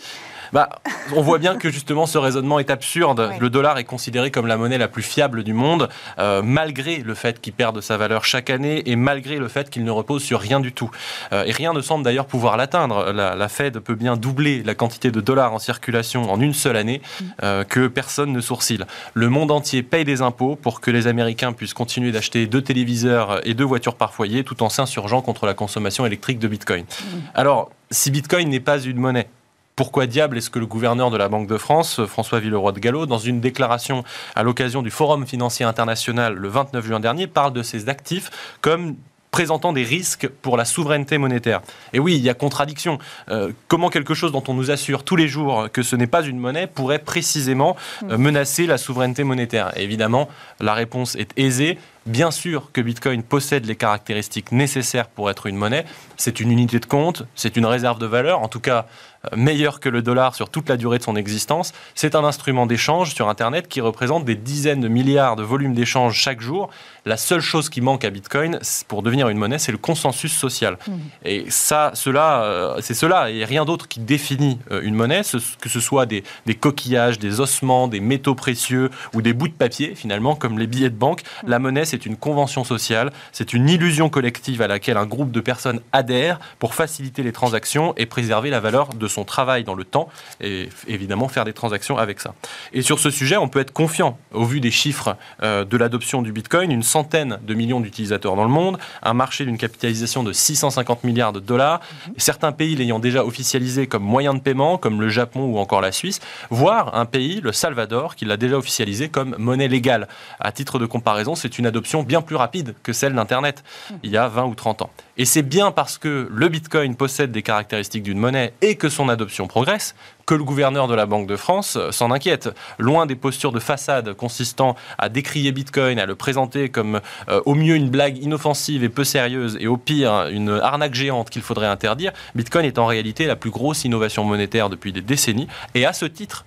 Bah, on voit bien que justement ce raisonnement est absurde. Le dollar est considéré comme la monnaie la plus fiable du monde, euh, malgré le fait qu'il perde sa valeur chaque année et malgré le fait qu'il ne repose sur rien du tout. Euh, et rien ne semble d'ailleurs pouvoir l'atteindre. La, Fed peut bien doubler la quantité de dollars en circulation en une seule année mm. euh, que personne ne sourcille. Le monde entier paye des impôts pour que les Américains puissent continuer d'acheter deux téléviseurs et deux voitures par foyer tout en s'insurgeant contre la consommation électrique de Bitcoin. Mm. Alors, si Bitcoin n'est pas une monnaie, pourquoi diable est-ce que le gouverneur de la Banque de France, François Villeroy de Gallo, dans une déclaration à l'occasion du Forum financier international le 29 juin dernier, parle de ces actifs comme présentant des risques pour la souveraineté monétaire? Et oui, il y a contradiction. Euh, comment quelque chose dont on nous assure tous les jours que ce n'est pas une monnaie pourrait précisément euh, menacer la souveraineté monétaire? Évidemment, la réponse est aisée Bien sûr que Bitcoin possède les caractéristiques nécessaires pour être une monnaie. C'est une unité de compte, c'est une réserve de valeur, en tout cas euh, meilleure que le dollar sur toute la durée de son existence. C'est un instrument d'échange sur Internet qui représente des dizaines de milliards de volumes d'échanges chaque jour. La seule chose qui manque à Bitcoin pour devenir une monnaie, c'est le consensus social. Mmh. Et ça, cela, euh, c'est cela et rien d'autre qui définit euh, une monnaie, que ce soit des, des, coquillages, des ossements, des métaux précieux ou des bouts de papier, finalement, comme les billets de banque. Mmh. La monnaie, c'est une convention sociale, c'est une illusion collective à laquelle un groupe de personnes adhère pour faciliter les transactions et préserver la valeur de son travail dans le temps et évidemment faire des transactions avec ça. Et sur ce sujet, on peut être confiant au vu des chiffres euh, de l'adoption du Bitcoin, une centaine de millions d'utilisateurs dans le monde, un marché d'une capitalisation de 650 milliards de dollars, mhm. certains pays l'ayant déjà officialisé comme moyen de paiement, comme le Japon ou encore la Suisse, voire un pays, le Salvador, qui l'a déjà officialisé comme monnaie légale. À titre de comparaison, c'est une adoption bien plus rapide que celle d'Internet, mhm. il y a 20 ou 30 ans. Et c'est bien parce que le Bitcoin possède des caractéristiques d'une monnaie et que son adoption progresse que le gouverneur de la Banque de France euh, s'en inquiète. Loin des postures de façade consistant à décrier Bitcoin, à le présenter comme euh, au mieux une blague inoffensive et peu sérieuse et au pire une arnaque géante qu'il faudrait interdire, Bitcoin est en réalité la plus grosse innovation monétaire depuis des décennies et à ce titre,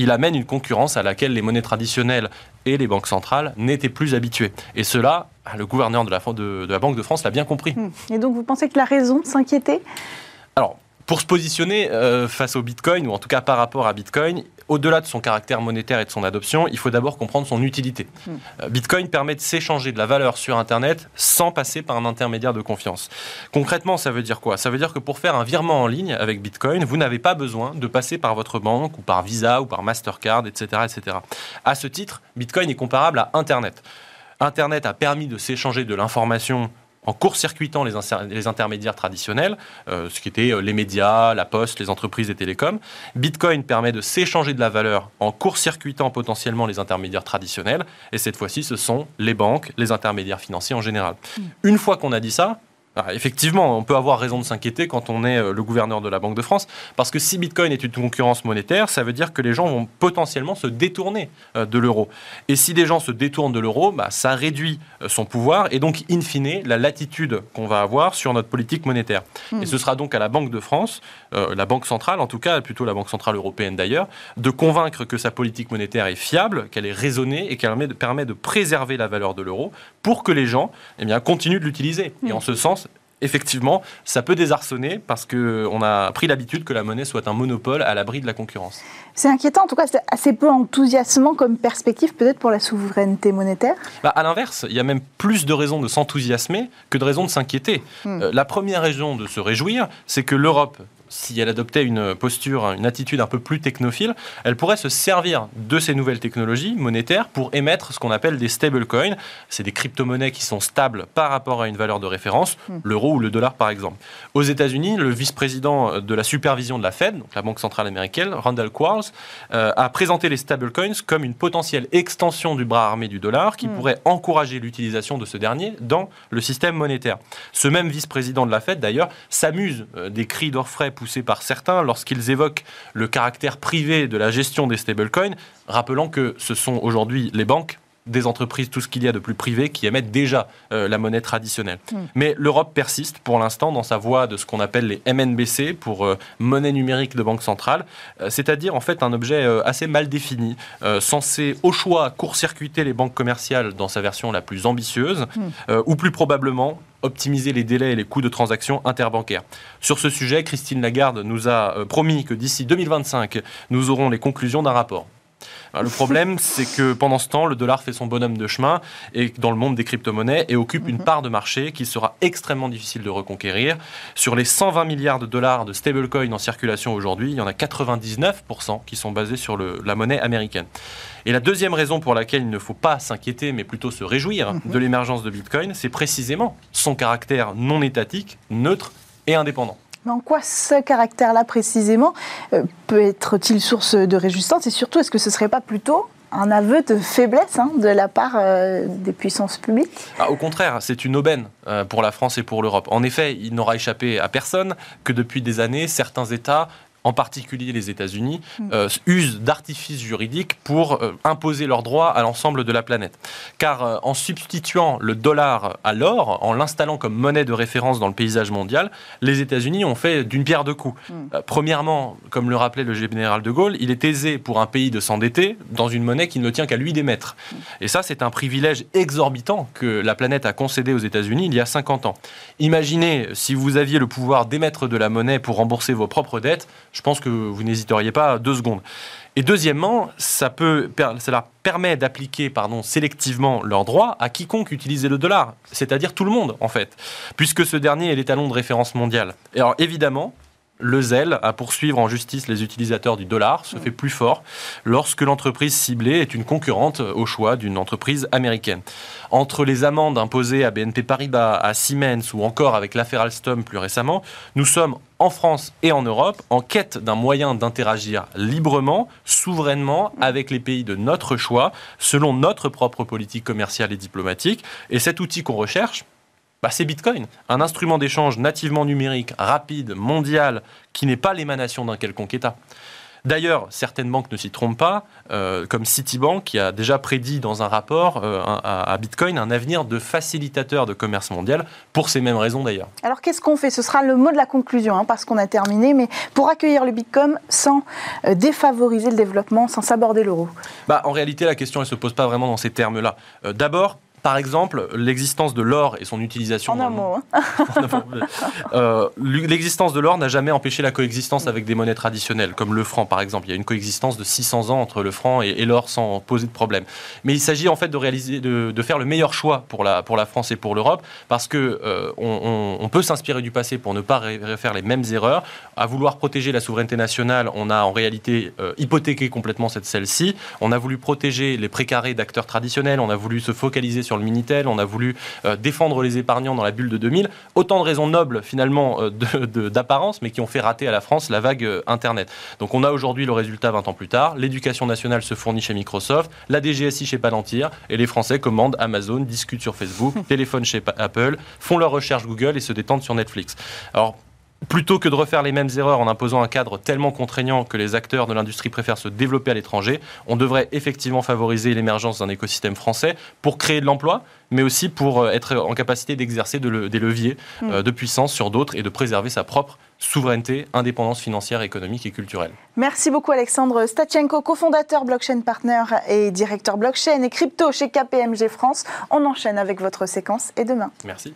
il amène une concurrence à laquelle les monnaies traditionnelles et les banques centrales n'étaient plus habituées. Et cela, le gouverneur de la, de, la Banque de France l'a bien compris. Hmm. Et donc vous pensez que la raison de s'inquiéter Alors, pour se positionner euh, face au Bitcoin, ou en tout cas par rapport à Bitcoin, au-delà de son caractère monétaire et de son adoption, il faut d'abord comprendre son utilité. Hmm. Euh, Bitcoin permet de s'échanger de la valeur sur Internet sans passer par un intermédiaire de confiance. Concrètement, ça veut dire quoi? Ça veut dire que pour faire un virement en ligne avec Bitcoin, vous n'avez pas besoin de passer par votre banque ou par Visa ou par Mastercard, etc. etc. À ce titre, Bitcoin est comparable à Internet. Internet a permis de s'échanger de l'information en court-circuitant les, les, intermédiaires traditionnels, euh, ce qui étaient euh, les médias, la poste, les entreprises et télécoms. Bitcoin permet de s'échanger de la valeur en court-circuitant potentiellement les intermédiaires traditionnels. Et cette fois-ci, ce sont les banques, les intermédiaires financiers en général. Mm. Une fois qu'on a dit ça, ah, effectivement, on peut avoir raison de s'inquiéter quand on est euh, le gouverneur de la Banque de France, parce que si Bitcoin est une concurrence monétaire, ça veut dire que les gens vont potentiellement se détourner euh, de l'euro. Et si des gens se détournent de l'euro, bah, ça réduit euh, son pouvoir et donc, in fine, la latitude qu'on va avoir sur notre politique monétaire. Hmm. Et ce sera donc à la Banque de France, la Banque centrale en tout cas, plutôt la Banque centrale européenne d'ailleurs, de convaincre que sa politique monétaire est fiable, qu'elle est raisonnée et qu'elle permet de préserver la valeur de l'euro pour que les gens eh bien, continuent de l'utiliser. Et hmm. en ce sens, effectivement, ça peut désarçonner parce qu'on a pris l'habitude que la monnaie soit un monopole à l'abri de la concurrence. C'est inquiétant, en tout cas, c'est assez peu enthousiasmant comme perspective peut-être pour la souveraineté monétaire bah, À l'inverse, il y a même plus de raisons de s'enthousiasmer que de raisons de s'inquiéter. Hmm. Euh, la première raison de se réjouir, c'est que l'Europe si elle adoptait une posture, une attitude un peu plus technophile, elle pourrait se servir de ces nouvelles technologies monétaires pour émettre ce qu'on appelle des stablecoins. C'est des crypto-monnaies qui sont stables par rapport à une valeur de référence, hmm. l'euro ou le dollar par exemple. Aux États-Unis, le vice-président de la supervision de la Fed, donc la Banque centrale américaine, Randall Quarles, euh, a présenté les stablecoins comme une potentielle extension du bras armé du dollar qui hmm. pourrait encourager l'utilisation de ce dernier dans le système monétaire. Ce même vice-président de la Fed, d'ailleurs, s'amuse euh, des cris d'orfraie poussés par certains lorsqu'ils évoquent le caractère privé de la gestion des stablecoins, rappelant que ce sont aujourd'hui les banques des entreprises, tout ce qu'il y a de plus privé, qui émettent déjà euh, la monnaie traditionnelle. Hmm. Mais l'Europe persiste pour l'instant dans sa voie de ce qu'on appelle les MNBC, pour euh, monnaie numérique de banque centrale, euh, c'est-à-dire en fait un objet assez mal défini, censé au choix court-circuiter les banques commerciales dans sa version la plus ambitieuse, hmm. ou plus probablement optimiser les délais et les coûts de transaction interbancaires. Sur ce sujet, Christine Lagarde nous a promis que d'ici 2025, nous aurons les conclusions d'un rapport. Le problème, c'est que pendant ce temps, le dollar fait son bonhomme de chemin et dans le monde des crypto-monnaies et occupe une mhm. part de marché qui sera extrêmement difficile de reconquérir. Sur les 120 milliards de dollars de stablecoins en circulation aujourd'hui, il y en a 99% qui sont basés sur la monnaie américaine. Et la deuxième raison pour laquelle il ne faut pas s'inquiéter, mais plutôt se réjouir mhm. de l'émergence de Bitcoin, c'est précisément son caractère non étatique, neutre et indépendant. Mais en quoi ce caractère-là précisément euh, peut être-il source de résistance et surtout est-ce que ce ne serait pas plutôt un aveu de faiblesse hein, de la part euh, des puissances publiques? Ah, Au contraire, c'est une aubaine euh, pour la France et pour l'Europe. En effet, il n'aura échappé à personne que depuis des années, certains États en particulier les États-Unis, Mm. euh, usent d'artifices juridiques pour euh, imposer leurs droits à l'ensemble de la planète. Car euh, en substituant le dollar à l'or, en l'installant comme monnaie de référence dans le paysage mondial, les États-Unis ont fait d'une pierre deux coups. Mm. Euh, premièrement, comme le rappelait le général de Gaulle, il est aisé pour un pays de s'endetter dans une monnaie qui ne tient qu'à lui d'émettre. Et ça, c'est un privilège exorbitant que la planète a concédé aux États-Unis il y a 50 ans. Imaginez si vous aviez le pouvoir d'émettre de la monnaie pour rembourser vos propres dettes, je pense que vous n'hésiteriez pas deux secondes. Et deuxièmement, ça, permet d'appliquer sélectivement leurs droits à quiconque utilisait le dollar, c'est-à-dire tout le monde en fait, puisque ce dernier est l'étalon de référence mondial. Et alors évidemment, le zèle à poursuivre en justice les utilisateurs du dollar se fait plus fort lorsque l'entreprise ciblée est une concurrente au choix d'une entreprise américaine. Entre les amendes imposées à BNP Paribas, à Siemens ou encore avec l'affaire Alstom plus récemment, nous sommes en France et en Europe en quête d'un moyen d'interagir librement, souverainement avec les pays de notre choix, selon notre propre politique commerciale et diplomatique. Et cet outil qu'on recherche, bah, c'est Bitcoin, un instrument d'échange nativement numérique, rapide, mondial, qui n'est pas l'émanation d'un quelconque État. D'ailleurs, certaines banques ne s'y trompent pas, euh, comme Citibank, qui a déjà prédit dans un rapport euh, un- à, Bitcoin un avenir de facilitateur de commerce mondial, pour ces mêmes raisons d'ailleurs. Alors qu'est-ce qu'on fait? Ce sera le mot de la conclusion, hein, parce qu'on a terminé, mais pour accueillir le Bitcoin sans euh, défavoriser le développement, sans s'aborder l'euro. Bah, en réalité, la question ne se pose pas vraiment dans ces termes-là. D'abord, par exemple, l'existence de l'or et son utilisation. En un mot. hein. <laughs> Euh, L'existence de l'or n'a jamais empêché la coexistence avec des monnaies traditionnelles, comme le franc par exemple. Il y a une coexistence de 600 ans entre le franc et, et l'or sans poser de problème. Mais il s'agit en fait de réaliser, de, de faire le meilleur choix pour la, pour la France et pour l'Europe, parce que euh, on, on- on peut s'inspirer du passé pour ne pas refaire les mêmes erreurs. À vouloir protéger la souveraineté nationale, on a en réalité euh, hypothéqué complètement cette celle-ci. On a voulu protéger les précarés d'acteurs traditionnels, on a voulu se focaliser sur le Minitel, on a voulu euh, défendre les épargnants dans la bulle de 2000. Autant de raisons nobles finalement euh, d'apparence, mais qui ont fait rater à la France la vague euh, Internet. Donc on a aujourd'hui le résultat 20 ans plus tard. L'éducation nationale se fournit chez Microsoft, la DGSI chez Palantir, et les Français commandent Amazon, discutent sur Facebook, <laughs> téléphonent chez Apple, font leurs recherches Google et se détendent sur Netflix. Plutôt que de refaire les mêmes erreurs en imposant un cadre tellement contraignant que les acteurs de l'industrie préfèrent se développer à l'étranger, on devrait effectivement favoriser l'émergence d'un écosystème français pour créer de l'emploi, mais aussi pour euh, être en capacité d'exercer de le- des leviers euh, de puissance sur d'autres et de préserver sa propre souveraineté, indépendance financière, économique et culturelle. Merci beaucoup Alexandre Stachenko, cofondateur Blockchain Partner et directeur blockchain et crypto chez KPMG France. On enchaîne avec votre séquence et demain. Merci.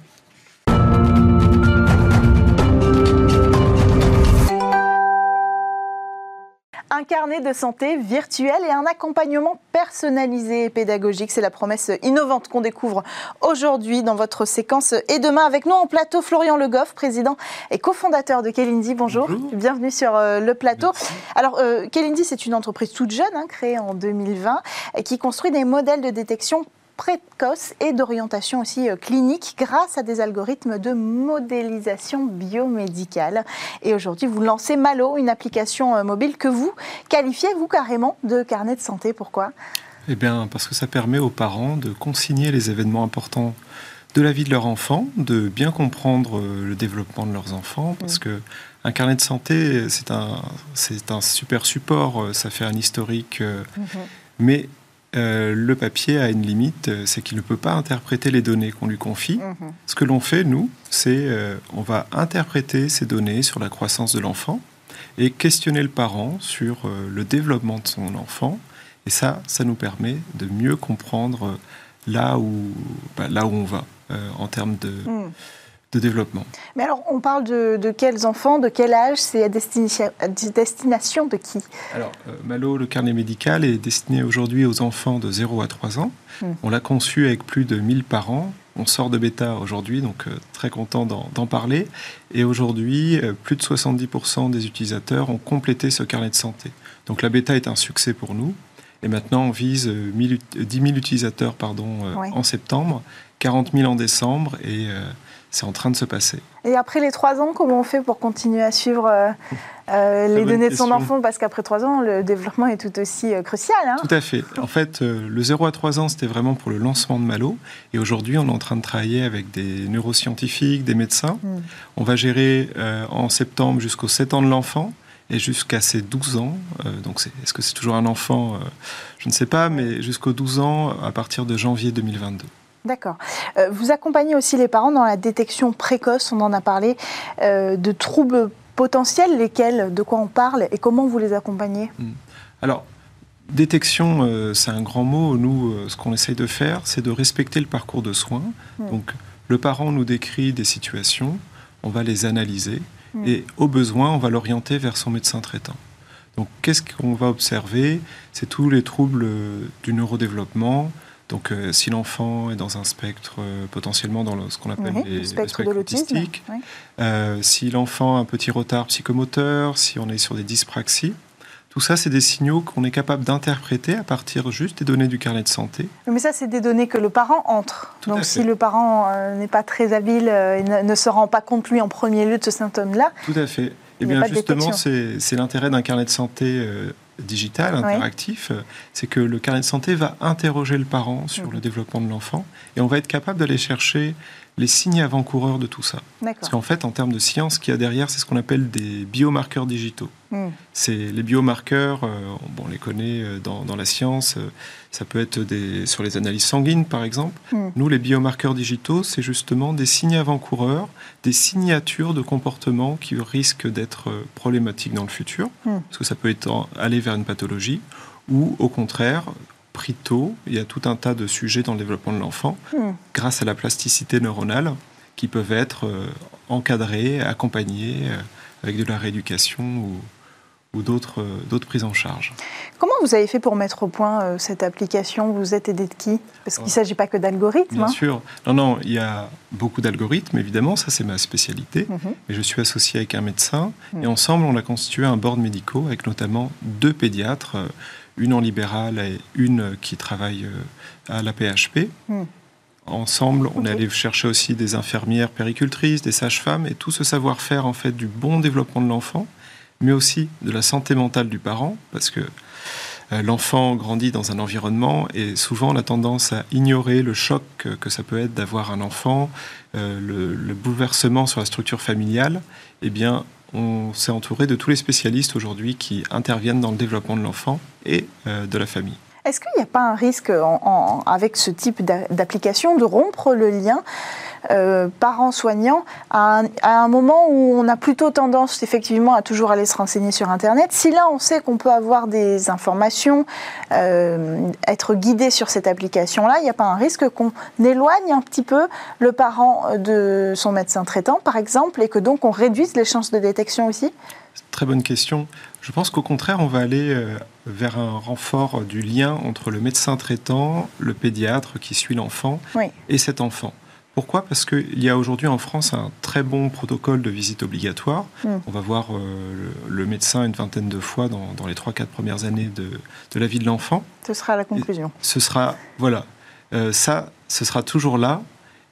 Un carnet de santé virtuel et un accompagnement personnalisé et pédagogique. C'est la promesse innovante qu'on découvre aujourd'hui dans votre séquence. Et demain, avec nous en plateau, Florian Le Goff, président et cofondateur de Kelindi. Bonjour. Bonjour. Bienvenue sur euh, le plateau. Alors, euh, Kelindi, c'est une entreprise toute jeune, hein, créée en 2020, et qui construit des modèles de détection précoce et d'orientation aussi euh, clinique grâce à des algorithmes de modélisation biomédicale. Et aujourd'hui, vous lancez Malo, une application euh, mobile que vous qualifiez, vous carrément, de carnet de santé. Pourquoi? Eh bien, parce que ça permet aux parents de consigner les événements importants de la vie de leur enfant, de bien comprendre euh, le développement de leurs enfants, parce que un carnet de santé, c'est un, c'est un super support, ça fait un historique, euh, mais euh, le papier a une limite, euh, c'est qu'il ne peut pas interpréter les données qu'on lui confie. Mhm. Ce que l'on fait, nous, c'est euh, on va interpréter ces données sur la croissance de l'enfant et questionner le parent sur euh, le développement de son enfant. Et ça, ça nous permet de mieux comprendre là où, bah, là où on va en termes de, Mhm. De développement. Mais alors, on parle de, de quels enfants, de quel âge C'est à destination, à destination de qui? Alors, euh, Malo, le carnet médical, est destiné aujourd'hui aux enfants de 0 à 3 ans. Mm. On l'a conçu avec plus de 1000 parents. On sort de bêta aujourd'hui, donc euh, très content d'en parler. Et aujourd'hui, euh, plus de 70% des utilisateurs ont complété ce carnet de santé. Donc la bêta est un succès pour nous. Et maintenant, on vise euh, 1000 ut- 10 000 utilisateurs pardon, Ouais. en septembre, 40 000 en décembre, et c'est en train de se passer. Et après les trois ans, comment on fait pour continuer à suivre euh, <laughs> euh, les données de son enfant Parce qu'après trois ans, le développement est tout aussi euh, crucial. hein. Tout à fait. En fait, le 0 à 3 ans, c'était vraiment pour le lancement de Malo. Et aujourd'hui, on est en train de travailler avec des neuroscientifiques, des médecins. Mm. On va gérer en septembre jusqu'aux 7 ans de l'enfant. et jusqu'à ses 12 ans. Euh, donc, est-ce que c'est toujours un enfant Euh, Je ne sais pas, mais jusqu'aux 12 ans à partir de janvier 2022. D'accord. Euh, vous accompagnez aussi les parents dans la détection précoce, on en a parlé, euh, de troubles potentiels, lesquels, de quoi on parle et comment vous les accompagnez? Alors, détection, euh, c'est un grand mot. Nous, ce qu'on essaye de faire, c'est de respecter le parcours de soins. Mm. Donc, le parent nous décrit des situations, on va les analyser Mm. et, au besoin, on va l'orienter vers son médecin traitant. Donc, qu'est-ce qu'on va observer? C'est tous les troubles du neurodéveloppement. Donc, euh, si l'enfant est dans un spectre euh, potentiellement dans le- ce qu'on appelle Oui, les, le spectre le de l'autisme. autistique, oui. euh, si l'enfant a un petit retard psychomoteur, si on est sur des dyspraxies, tout ça, c'est des signaux qu'on est capable d'interpréter à partir juste des données du carnet de santé. Mais ça, c'est des données que le parent entre. Tout Donc, fait. si le parent euh, n'est pas très habile et ne, ne se rend pas compte, lui, en premier lieu de ce symptôme-là, Tout à fait. Eh bien, justement, c'est l'intérêt d'un carnet de santé euh, digital, interactif. euh, C'est que le carnet de santé va interroger le parent sur Mhm. le développement de l'enfant et on va être capable d'aller chercher les signes avant-coureurs de tout ça. Parce qu'en fait, en termes de science, ce qu'il y a derrière, c'est ce qu'on appelle des biomarqueurs digitaux. Hmm. C'est les biomarqueurs, euh, bon, on les connaît euh, dans, dans la science, euh, ça peut être des, sur les analyses sanguines par exemple. Mm. Nous, les biomarqueurs digitaux, c'est justement des signes avant-coureurs, des signatures de comportement qui risquent d'être problématiques dans le futur, Mm. parce que ça peut être aller vers une pathologie, ou au contraire, pris tôt, il y a tout un tas de sujets dans le développement de l'enfant, Hmm. grâce à la plasticité neuronale, qui peuvent être euh, encadrés, accompagnés euh, avec de la rééducation ou, ou d'autres euh, d'autres prises en charge. Comment vous avez fait pour mettre au point cette application? Vous êtes aidé de qui? Parce qu'il ne s'agit pas que d'algorithmes. Bien hein. sûr. Non, non, il y a beaucoup d'algorithmes, évidemment, ça c'est ma spécialité. Mhm. Je suis associé avec un médecin Mm. et ensemble on a constitué un board médicaux avec notamment deux pédiatres, une en libéral et une qui travaille euh, à la PHP. Mm. Ensemble, on Ok. est allé chercher aussi des infirmières péricultrices, des sages-femmes et tout ce savoir-faire en fait du bon développement de l'enfant, mais aussi de la santé mentale du parent, parce que euh, l'enfant grandit dans un environnement et souvent on a tendance à ignorer le choc que, que ça peut être d'avoir un enfant, euh, le, le bouleversement sur la structure familiale. Eh bien, on s'est entouré de tous les spécialistes aujourd'hui qui interviennent dans le développement de l'enfant et euh, de la famille. Est-ce qu'il n'y a pas un risque avec ce type d'a- d'application de rompre le lien euh, parent-soignant à, un- à un moment où on a plutôt tendance effectivement à toujours aller se renseigner sur Internet Si là on sait qu'on peut avoir des informations, euh, être guidé sur cette application-là, il n'y a pas un risque qu'on éloigne un petit peu le parent de son médecin traitant par exemple et que donc on réduise les chances de détection aussi? Très bonne question. Je pense qu'au contraire, on va aller euh, vers un renfort du lien entre le médecin traitant, le pédiatre qui suit l'enfant Oui. et cet enfant. Pourquoi? Parce qu'il y a aujourd'hui en France un très bon protocole de visite obligatoire. Mm. On va voir euh, le, le médecin une vingtaine de fois dans, dans les 3-4 premières années de, de la vie de l'enfant. Ce sera la conclusion. Ce sera, voilà, Euh, ça, ce sera toujours là.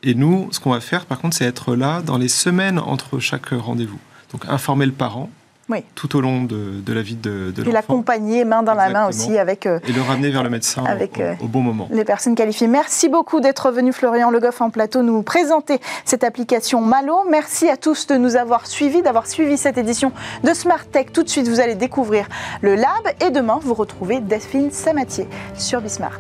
Et nous, ce qu'on va faire, par contre, c'est être là dans les semaines entre chaque rendez-vous. Donc, informer le parent Oui. tout au long de, de la vie de, de Et l'accompagner main dans la main aussi avec euh, et le ramener vers le médecin au- Avec, au, euh, au bon moment. les personnes qualifiées. Merci beaucoup d'être venu, Florian Le Goff, en plateau, nous présenter cette application Malo. Merci à tous de nous avoir suivis, d'avoir suivi cette édition de Smart Tech. Tout de suite, vous allez découvrir le Lab et demain, vous retrouvez Delphine Samatier sur Bismart.